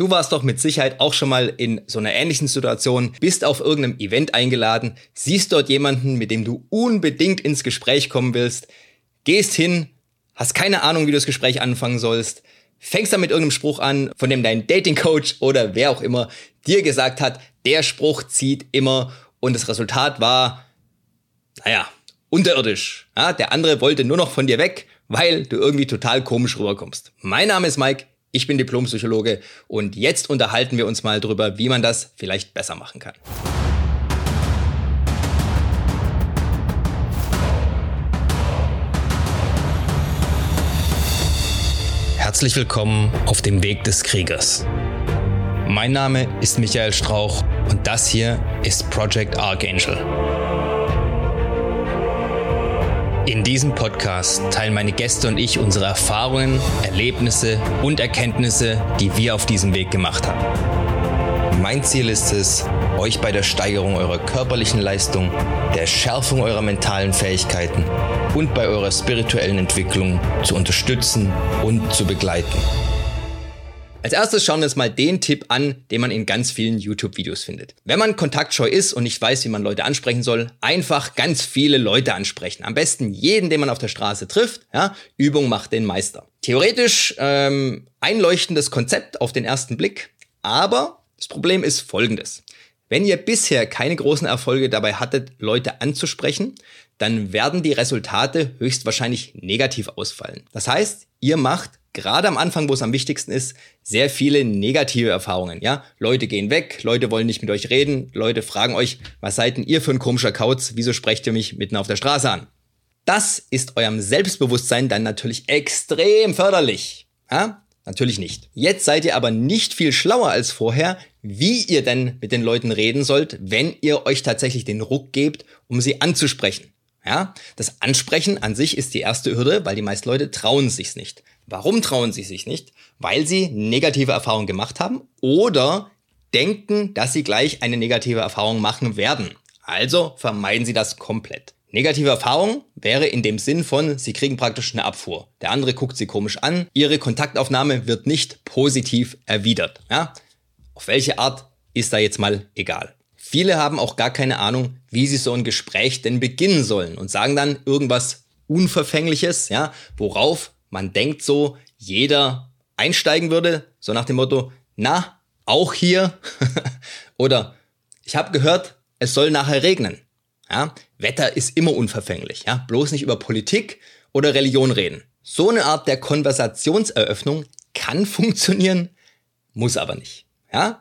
Du warst doch mit Sicherheit auch schon mal in so einer ähnlichen Situation, bist auf irgendeinem Event eingeladen, siehst dort jemanden, mit dem du unbedingt ins Gespräch kommen willst, gehst hin, hast keine Ahnung, wie du das Gespräch anfangen sollst, fängst dann mit irgendeinem Spruch an, von dem dein Dating-Coach oder wer auch immer dir gesagt hat, der Spruch zieht immer und das Resultat war, naja, unterirdisch. Ja, der andere wollte nur noch von dir weg, weil du irgendwie total komisch rüberkommst. Mein Name ist Mike, ich bin Diplompsychologe und jetzt unterhalten wir uns mal drüber, wie man das vielleicht besser machen kann. Herzlich willkommen auf dem Weg des Kriegers. Mein Name ist Michael Strauch und das hier ist Project Archangel. In diesem Podcast teilen meine Gäste und ich unsere Erfahrungen, Erlebnisse und Erkenntnisse, die wir auf diesem Weg gemacht haben. Mein Ziel ist es, euch bei der Steigerung eurer körperlichen Leistung, der Schärfung eurer mentalen Fähigkeiten und bei eurer spirituellen Entwicklung zu unterstützen und zu begleiten. Als erstes schauen wir uns mal den Tipp an, den man in ganz vielen YouTube-Videos findet. Wenn man kontaktscheu ist und nicht weiß, wie man Leute ansprechen soll, einfach ganz viele Leute ansprechen. Am besten jeden, den man auf der Straße trifft. Ja, Übung macht den Meister. Theoretisch ähm, einleuchtendes Konzept auf den ersten Blick, aber das Problem ist folgendes. Wenn ihr bisher keine großen Erfolge dabei hattet, Leute anzusprechen, dann werden die Resultate höchstwahrscheinlich negativ ausfallen. Das heißt, ihr macht gerade am Anfang, wo es am wichtigsten ist, sehr viele negative Erfahrungen. Ja, Leute gehen weg, Leute wollen nicht mit euch reden, Leute fragen euch, was seid denn ihr für ein komischer Kauz? Wieso sprecht ihr mich mitten auf der Straße an? Das ist eurem Selbstbewusstsein dann natürlich extrem förderlich. Ja? Natürlich nicht. Jetzt seid ihr aber nicht viel schlauer als vorher, wie ihr denn mit den Leuten reden sollt, wenn ihr euch tatsächlich den Ruck gebt, um sie anzusprechen. Ja, das Ansprechen an sich ist die erste Hürde, weil die meisten Leute trauen sich's nicht. Warum trauen sie sich nicht? Weil sie negative Erfahrungen gemacht haben oder denken, dass sie gleich eine negative Erfahrung machen werden. Also vermeiden sie das komplett. Negative Erfahrung wäre in dem Sinn von, sie kriegen praktisch eine Abfuhr. Der andere guckt sie komisch an, ihre Kontaktaufnahme wird nicht positiv erwidert. Ja? Auf welche Art ist da jetzt mal egal. Viele haben auch gar keine Ahnung, wie sie so ein Gespräch denn beginnen sollen und sagen dann irgendwas Unverfängliches, ja, worauf man denkt so, jeder einsteigen würde, so nach dem Motto, na, auch hier. Oder ich habe gehört, es soll nachher regnen. Ja, Wetter ist immer unverfänglich. Ja, bloß nicht über Politik oder Religion reden. So eine Art der Konversationseröffnung kann funktionieren, muss aber nicht. Ja,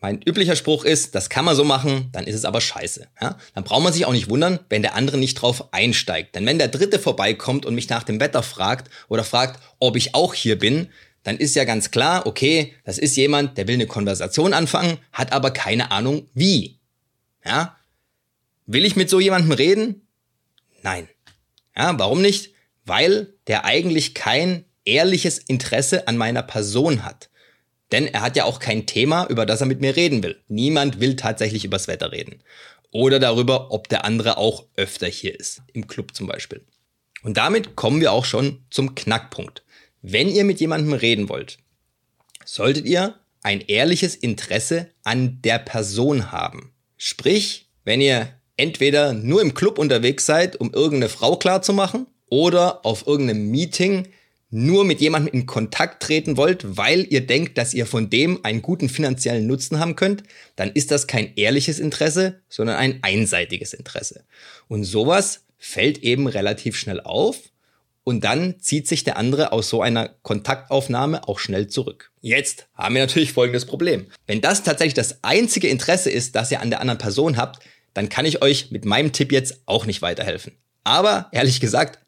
mein üblicher Spruch ist, das kann man so machen, dann ist es aber scheiße. Ja? Dann braucht man sich auch nicht wundern, wenn der andere nicht drauf einsteigt. Denn wenn der Dritte vorbeikommt und mich nach dem Wetter fragt oder fragt, ob ich auch hier bin, dann ist ja ganz klar, okay, das ist jemand, der will eine Konversation anfangen, hat aber keine Ahnung wie. Ja? Will ich mit so jemandem reden? Nein. Ja, warum nicht? Weil der eigentlich kein ehrliches Interesse an meiner Person hat. Denn er hat ja auch kein Thema, über das er mit mir reden will. Niemand will tatsächlich übers Wetter reden. Oder darüber, ob der andere auch öfter hier ist. Im Club zum Beispiel. Und damit kommen wir auch schon zum Knackpunkt. Wenn ihr mit jemandem reden wollt, solltet ihr ein ehrliches Interesse an der Person haben. Sprich, wenn ihr entweder nur im Club unterwegs seid, um irgendeine Frau klarzumachen, oder auf irgendeinem Meeting nur mit jemandem in Kontakt treten wollt, weil ihr denkt, dass ihr von dem einen guten finanziellen Nutzen haben könnt, dann ist das kein ehrliches Interesse, sondern ein einseitiges Interesse. Und sowas fällt eben relativ schnell auf und dann zieht sich der andere aus so einer Kontaktaufnahme auch schnell zurück. Jetzt haben wir natürlich folgendes Problem. Wenn das tatsächlich das einzige Interesse ist, das ihr an der anderen Person habt, dann kann ich euch mit meinem Tipp jetzt auch nicht weiterhelfen. Aber ehrlich gesagt,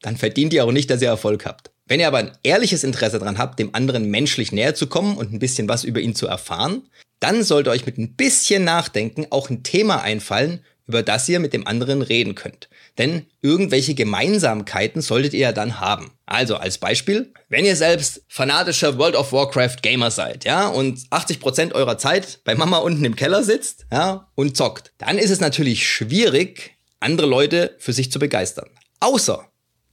dann verdient ihr auch nicht, dass ihr Erfolg habt. Wenn ihr aber ein ehrliches Interesse daran habt, dem anderen menschlich näher zu kommen und ein bisschen was über ihn zu erfahren, dann sollte euch mit ein bisschen Nachdenken auch ein Thema einfallen, über das ihr mit dem anderen reden könnt. Denn irgendwelche Gemeinsamkeiten solltet ihr ja dann haben. Also als Beispiel, wenn ihr selbst fanatischer World of Warcraft Gamer seid, ja, und 80% eurer Zeit bei Mama unten im Keller sitzt, ja, und zockt, dann ist es natürlich schwierig, andere Leute für sich zu begeistern. Außer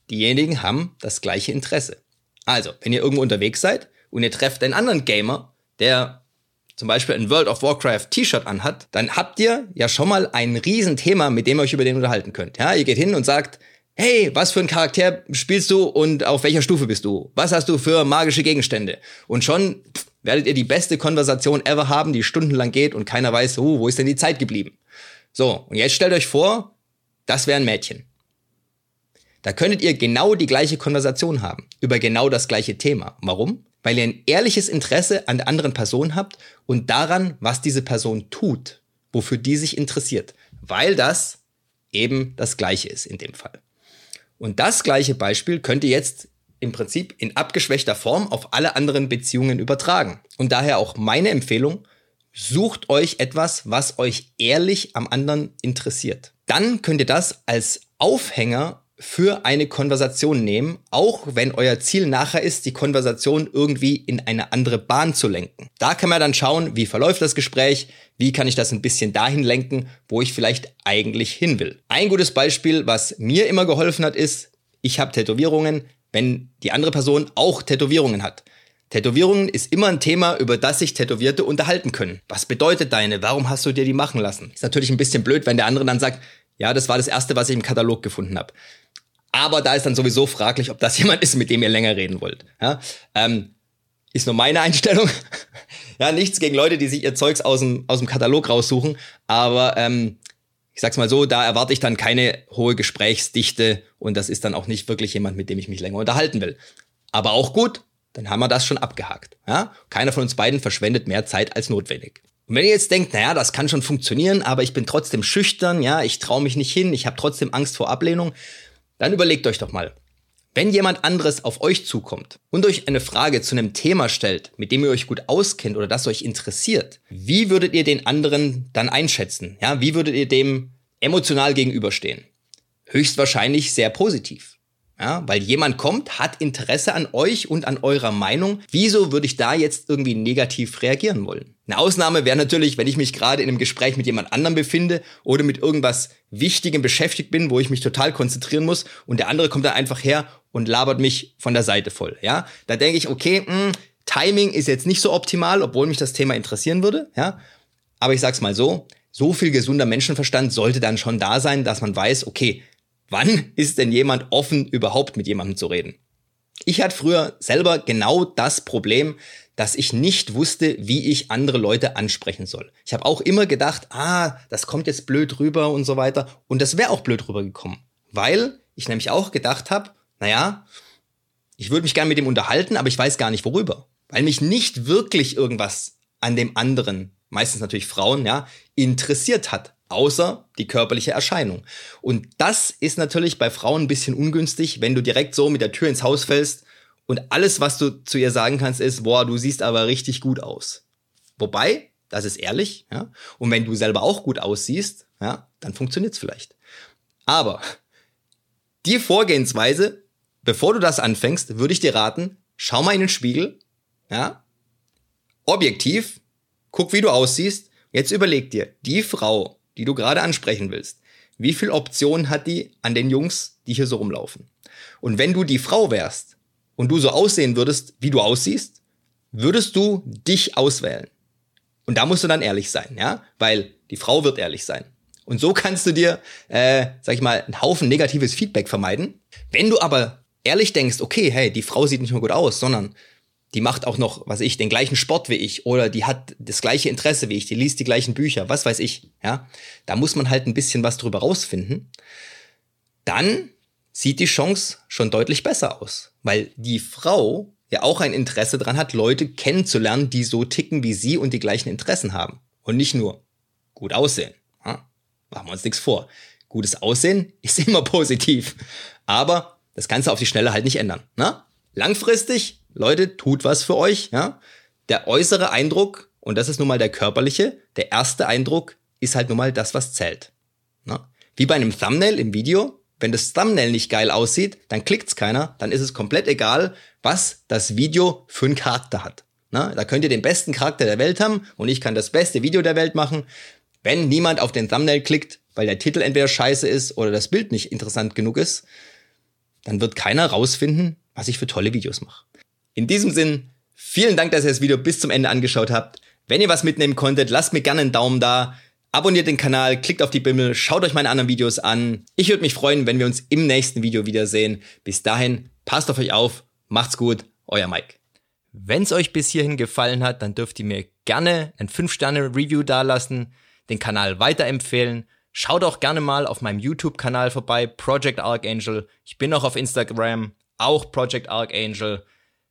diejenigen haben das gleiche Interesse. Also, wenn ihr irgendwo unterwegs seid und ihr trefft einen anderen Gamer, der zum Beispiel ein World of Warcraft T-Shirt anhat, dann habt ihr ja schon mal ein Riesenthema, mit dem ihr euch über den unterhalten könnt. Ja, ihr geht hin und sagt, hey, was für ein Charakter spielst du und auf welcher Stufe bist du? Was hast du für magische Gegenstände? Und schon werdet ihr die beste Konversation ever haben, die stundenlang geht und keiner weiß, oh, wo ist denn die Zeit geblieben? So, und jetzt stellt euch vor, das wäre ein Mädchen. Da könntet ihr genau die gleiche Konversation haben, über genau das gleiche Thema. Warum? weil ihr ein ehrliches Interesse an der anderen Person habt und daran, was diese Person tut, wofür die sich interessiert, weil das eben das gleiche ist in dem Fall. Und das gleiche Beispiel könnt ihr jetzt im Prinzip in abgeschwächter Form auf alle anderen Beziehungen übertragen. Und daher auch meine Empfehlung, sucht euch etwas, was euch ehrlich am anderen interessiert. Dann könnt ihr das als Aufhänger für eine Konversation nehmen, auch wenn euer Ziel nachher ist, die Konversation irgendwie in eine andere Bahn zu lenken. Da kann man dann schauen, wie verläuft das Gespräch, wie kann ich das ein bisschen dahin lenken, wo ich vielleicht eigentlich hin will. Ein gutes Beispiel, was mir immer geholfen hat, ist, ich habe Tätowierungen, wenn die andere Person auch Tätowierungen hat. Tätowierungen ist immer ein Thema, über das sich Tätowierte unterhalten können. Was bedeutet deine? Warum hast du dir die machen lassen? Ist natürlich ein bisschen blöd, wenn der andere dann sagt, ja, das war das erste, was ich im Katalog gefunden habe. Aber da ist dann sowieso fraglich, ob das jemand ist, mit dem ihr länger reden wollt. Ja? Ähm, ist nur meine Einstellung. ja, nichts gegen Leute, die sich ihr Zeugs aus dem, aus dem Katalog raussuchen. Aber ähm, ich sag's mal so, da erwarte ich dann keine hohe Gesprächsdichte und das ist dann auch nicht wirklich jemand, mit dem ich mich länger unterhalten will. Aber auch gut, dann haben wir das schon abgehakt. Ja? Keiner von uns beiden verschwendet mehr Zeit als notwendig. Und wenn ihr jetzt denkt, naja, das kann schon funktionieren, aber ich bin trotzdem schüchtern, ja, ich traue mich nicht hin, ich habe trotzdem Angst vor Ablehnung, dann überlegt euch doch mal, wenn jemand anderes auf euch zukommt und euch eine Frage zu einem Thema stellt, mit dem ihr euch gut auskennt oder das euch interessiert, wie würdet ihr den anderen dann einschätzen? Ja, wie würdet ihr dem emotional gegenüberstehen? Höchstwahrscheinlich sehr positiv. Ja, weil jemand kommt, hat Interesse an euch und an eurer Meinung. Wieso würde ich da jetzt irgendwie negativ reagieren wollen? Eine Ausnahme wäre natürlich, wenn ich mich gerade in einem Gespräch mit jemand anderem befinde oder mit irgendwas Wichtigem beschäftigt bin, wo ich mich total konzentrieren muss und der andere kommt dann einfach her und labert mich von der Seite voll. Ja, da denke ich, okay, mh, hm, Timing ist jetzt nicht so optimal, obwohl mich das Thema interessieren würde. Ja, aber ich sag's mal so: So viel gesunder Menschenverstand sollte dann schon da sein, dass man weiß, okay, Wann ist denn jemand offen, überhaupt mit jemandem zu reden? Ich hatte früher selber genau das Problem, dass ich nicht wusste, wie ich andere Leute ansprechen soll. Ich habe auch immer gedacht, ah, das kommt jetzt blöd rüber und so weiter. Und das wäre auch blöd rübergekommen. Weil ich nämlich auch gedacht habe, naja, ich würde mich gerne mit dem unterhalten, aber ich weiß gar nicht worüber. Weil mich nicht wirklich irgendwas an dem anderen, meistens natürlich Frauen, ja, interessiert hat außer die körperliche Erscheinung. Und das ist natürlich bei Frauen ein bisschen ungünstig, wenn du direkt so mit der Tür ins Haus fällst und alles, was du zu ihr sagen kannst, ist, boah, du siehst aber richtig gut aus. Wobei, das ist ehrlich, ja. Und wenn du selber auch gut aussiehst, ja, dann funktioniert's vielleicht. Aber die Vorgehensweise, bevor du das anfängst, würde ich dir raten, schau mal in den Spiegel, ja, objektiv, guck, wie du aussiehst. Jetzt überleg dir, die Frau, die du gerade ansprechen willst, wie viel Optionen hat die an den Jungs, die hier so rumlaufen? Und wenn du die Frau wärst und du so aussehen würdest, wie du aussiehst, würdest du dich auswählen. Und da musst du dann ehrlich sein, ja, weil die Frau wird ehrlich sein. Und so kannst du dir, äh, sag ich mal, einen Haufen negatives Feedback vermeiden. Wenn du aber ehrlich denkst, okay, hey, die Frau sieht nicht nur gut aus, sondern die macht auch noch, was ich, den gleichen Sport wie ich oder die hat das gleiche Interesse wie ich, die liest die gleichen Bücher, was weiß ich, ja. Da muss man halt ein bisschen was drüber rausfinden. Dann sieht die Chance schon deutlich besser aus, weil die Frau ja auch ein Interesse daran hat, Leute kennenzulernen, die so ticken wie sie und die gleichen Interessen haben. Und nicht nur gut aussehen. Ja? Machen wir uns nichts vor. Gutes Aussehen ist immer positiv. Aber das kannst du auf die Schnelle halt nicht ändern. Ne? Langfristig Leute, tut was für euch, ja. Der äußere Eindruck, und das ist nun mal der körperliche, der erste Eindruck ist halt nun mal das, was zählt. Ne? Wie bei einem Thumbnail im Video, wenn das Thumbnail nicht geil aussieht, dann klickt's keiner, dann ist es komplett egal, was das Video für einen Charakter hat. Ne? Da könnt ihr den besten Charakter der Welt haben und ich kann das beste Video der Welt machen. Wenn niemand auf den Thumbnail klickt, weil der Titel entweder scheiße ist oder das Bild nicht interessant genug ist, dann wird keiner rausfinden, was ich für tolle Videos mache. In diesem Sinn Vielen Dank, dass ihr das Video bis zum Ende angeschaut habt. Wenn ihr was mitnehmen konntet, lasst mir gerne einen Daumen da. Abonniert den Kanal, klickt auf die Bimmel, schaut euch meine anderen Videos an. Ich würde mich freuen, wenn wir uns im nächsten Video wiedersehen. Bis dahin, passt auf euch auf, macht's gut, euer Mike. Wenn es euch bis hierhin gefallen hat, dann dürft ihr mir gerne ein 5-Sterne-Review dalassen, den Kanal weiterempfehlen. Schaut auch gerne mal auf meinem YouTube-Kanal vorbei, Project Archangel. Ich bin auch auf Instagram, auch Project Archangel.